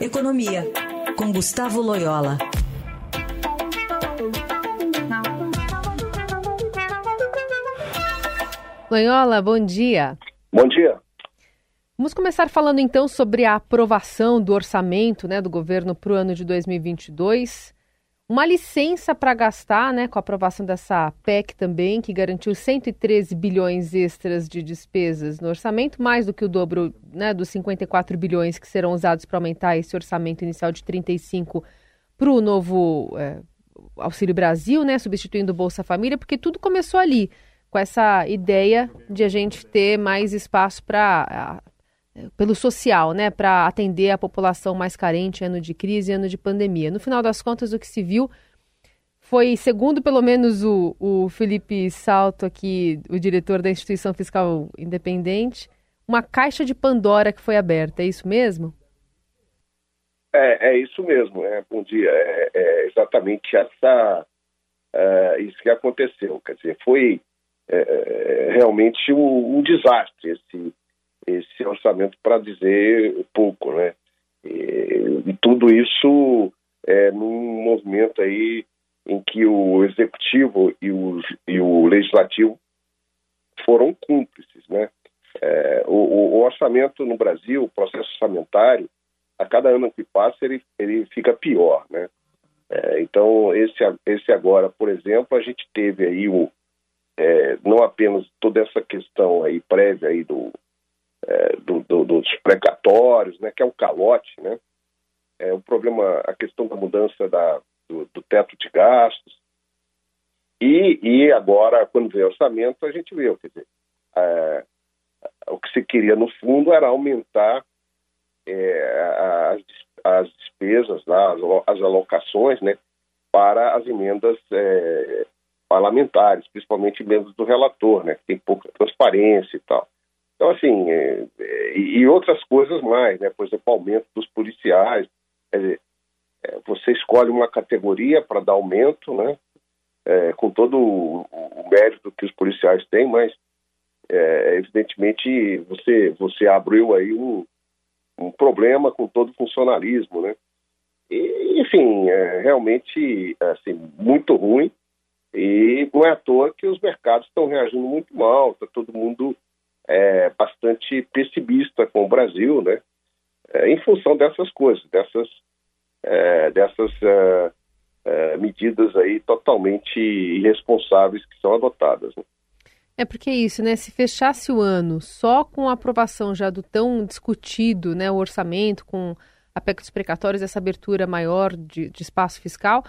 Economia, com Gustavo Loyola. Loyola, bom dia. Bom dia. Vamos começar falando então sobre a aprovação do orçamento né, do governo para o ano de 2022. Uma licença para gastar, né, com a aprovação dessa PEC também, que garantiu 113 bilhões extras de despesas no orçamento, mais do que o dobro né, dos 54 bilhões que serão usados para aumentar esse orçamento inicial de 35 para o novo é, Auxílio Brasil, né, substituindo o Bolsa Família, porque tudo começou ali com essa ideia de a gente ter mais espaço para pelo social, né, para atender a população mais carente ano de crise ano de pandemia. No final das contas, o que se viu foi, segundo pelo menos o, o Felipe Salto aqui, o diretor da instituição fiscal independente, uma caixa de Pandora que foi aberta. É isso mesmo? É, é isso mesmo. É, bom dia. É, é exatamente essa é, isso que aconteceu. Quer dizer, foi é, é, realmente um, um, desastre esse, esse orçamento, para dizer pouco, né? E, e tudo isso é, num movimento aí em que o executivo e o, e o legislativo foram cúmplices, né? É, o, o, orçamento no Brasil, o processo orçamentário, a cada ano que passa ele, ele fica pior, né? É, então esse esse agora, por exemplo, a gente teve aí o, é, não apenas toda essa questão aí prévia aí do, é, do, do, dos precatórios, né, que é um calote, né, é o problema, a questão da mudança da, do, do teto de gastos, e, e agora, quando vem o orçamento, a gente vê, quer dizer, é, o que se queria no fundo era aumentar é, as, as despesas, lá, as, as alocações, né, para as emendas é, parlamentares, principalmente membros do relator, né, que tem pouca transparência e tal. Então, assim, é, é, e outras coisas mais, né, por exemplo, aumento dos policiais, quer dizer, é, você escolhe uma categoria para dar aumento, né, é, com todo o, o, mérito que os policiais têm, mas é, evidentemente você, você abriu aí um, um problema com todo o funcionalismo, né, e, enfim, é realmente assim, muito ruim, e não é à toa que os mercados estão reagindo muito mal, está todo mundo é, bastante pessimista com o Brasil, né? É, em função dessas coisas, dessas, é, dessas é, é, medidas aí totalmente irresponsáveis que são adotadas. Né? É porque é isso, né? Se fechasse o ano só com a aprovação já do tão discutido, né, o orçamento, com dos precatórios, essa abertura maior de, de espaço fiscal,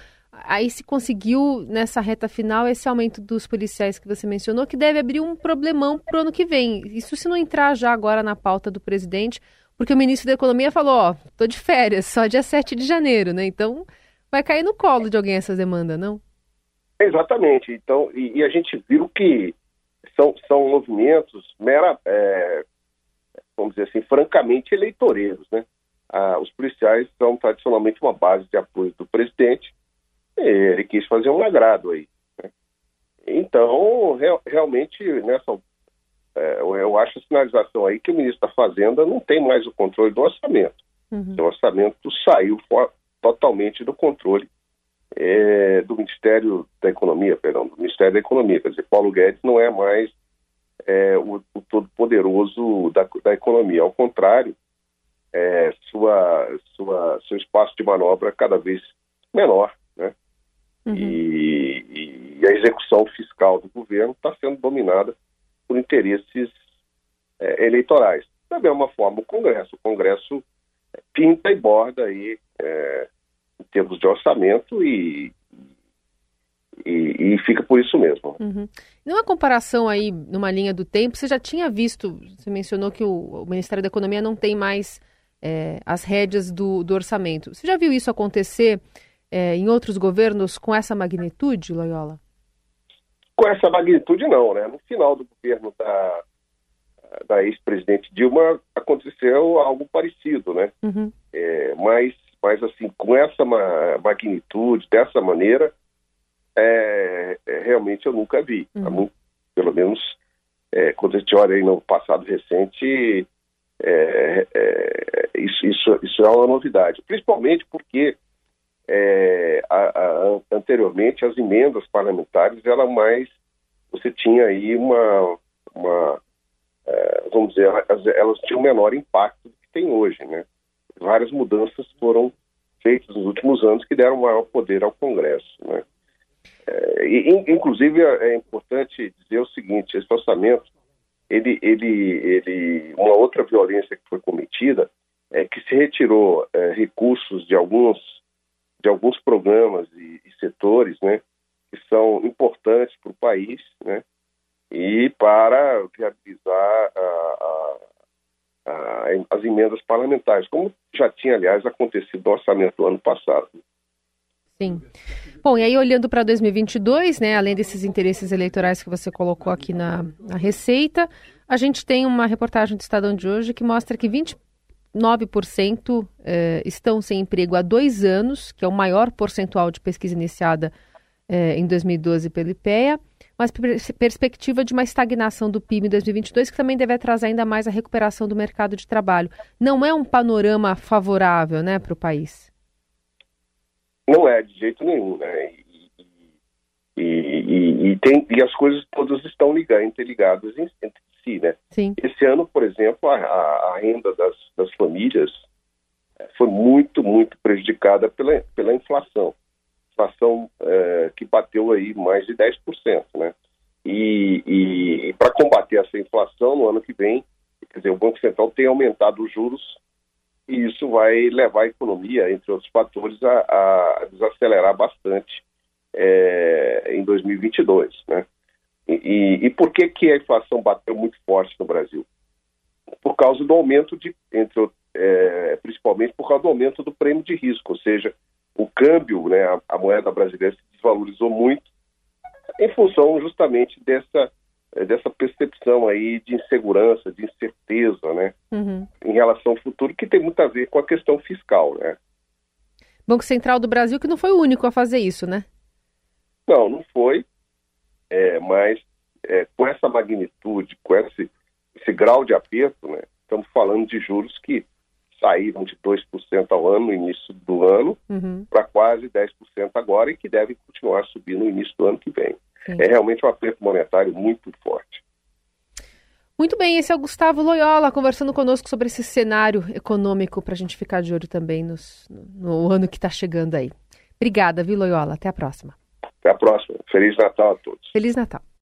Aí se conseguiu, nessa reta final, esse aumento dos policiais que você mencionou, que deve abrir um problemão para o ano que vem. Isso se não entrar já agora na pauta do presidente, porque o ministro da Economia falou, ó, tô de férias, só dia 7 de janeiro, né? Então vai cair no colo de alguém essa demanda, não? Exatamente. Então, e, e a gente viu que são, são movimentos mera, é, vamos dizer assim, francamente eleitoreiros, né? Ah, os policiais são tradicionalmente uma base de apoio do presidente ele quis fazer um agrado aí. Né? Então, real, realmente, nessa, é, eu acho a sinalização aí que o ministro da Fazenda não tem mais o controle do orçamento. Uhum. O orçamento saiu for, totalmente do controle é, do Ministério da Economia, perdão, do Ministério da Economia. Quer dizer, Paulo Guedes não é mais é, o, o todo-poderoso da, da economia. Ao contrário, é, sua, sua, seu espaço de manobra é cada vez menor. Uhum. E, e, a execução fiscal do governo está sendo dominada por interesses é, eleitorais. Da mesma forma, o Congresso. O Congresso pinta e borda aí é, em termos de orçamento e, e, e, fica por isso mesmo. Uhum. Numa comparação aí, numa linha do tempo, você já tinha visto, você mencionou que o, o Ministério da Economia não tem mais é, as rédeas do, do orçamento. Você já viu isso acontecer é, em outros governos com essa magnitude, Loyola? Com essa magnitude, não. Né? No final do governo da, da ex-presidente Dilma, aconteceu algo parecido, né? Uhum. É, mas, mas, assim, com essa magnitude, dessa maneira, é, é, realmente eu nunca vi. Uhum. Muito, pelo menos, é, quando a gente olha aí no passado recente, é, isso, isso, isso é uma novidade, principalmente porque é, a, a, anteriormente as emendas parlamentares eram mais você tinha aí uma, uma é, vamos dizer elas, elas tinham menor impacto do que tem hoje, né? Várias mudanças foram feitas nos últimos anos que deram maior poder ao Congresso, né? É, e, inclusive é, é importante dizer o seguinte: esse orçamento, ele, ele, ele, uma outra violência que foi cometida é que se retirou é, recursos de alguns de alguns programas e, e setores, né, que são importantes para o país, né, e para viabilizar a, a, a, as emendas parlamentares, como já tinha, aliás, acontecido no orçamento do ano passado. Sim. Bom, e aí olhando para 2022, né, além desses interesses eleitorais que você colocou aqui na, na Receita, a gente tem uma reportagem do Estadão de hoje que mostra que 20 9% eh, estão sem emprego há dois anos, que é o maior percentual de pesquisa iniciada eh, em 2012 pelo IPEA, mas perspectiva de uma estagnação do PIB em 2022, que também deve atrasar ainda mais a recuperação do mercado de trabalho. Não é um panorama favorável né, para o país? Não é, de jeito nenhum. Né? E, e, e, tem, e as coisas todas estão ligadas, interligadas entre si, né? Sim. Esse ano, por exemplo, a, a renda das, das famílias eh, foi muito, muito prejudicada pela, pela inflação. Inflação é, que bateu aí mais de 10%, né? E, e, e para combater essa inflação no ano que vem, quer dizer, o Banco Central tem aumentado os juros e isso vai levar a economia, entre outros fatores, a, a desacelerar bastante é, em 2022, né? E, e, por que, que a inflação bateu muito forte no Brasil? Por causa do aumento de, entre, é, principalmente por causa do aumento do prêmio de risco, ou seja, o câmbio, né, a, a moeda brasileira se desvalorizou muito em função justamente dessa dessa percepção aí de insegurança, de incerteza, né, uhum. em relação ao futuro, que tem muito a ver com a questão fiscal, né. Banco Central do Brasil que não foi o único a fazer isso, né? Não, não foi. É, mas é, com essa magnitude, com esse, esse grau de aperto, né, estamos falando de juros que saíram de 2% ao ano no início do ano uhum. para quase 10% agora e que devem continuar subindo no início do ano que vem. Sim. É realmente um aperto monetário muito forte. Muito bem, esse é o Gustavo Loyola conversando conosco sobre esse cenário econômico para a gente ficar de olho também nos, no ano que está chegando aí. Obrigada, viu, Loyola? Até a próxima. Até a próxima. Feliz Natal a todos. Feliz Natal.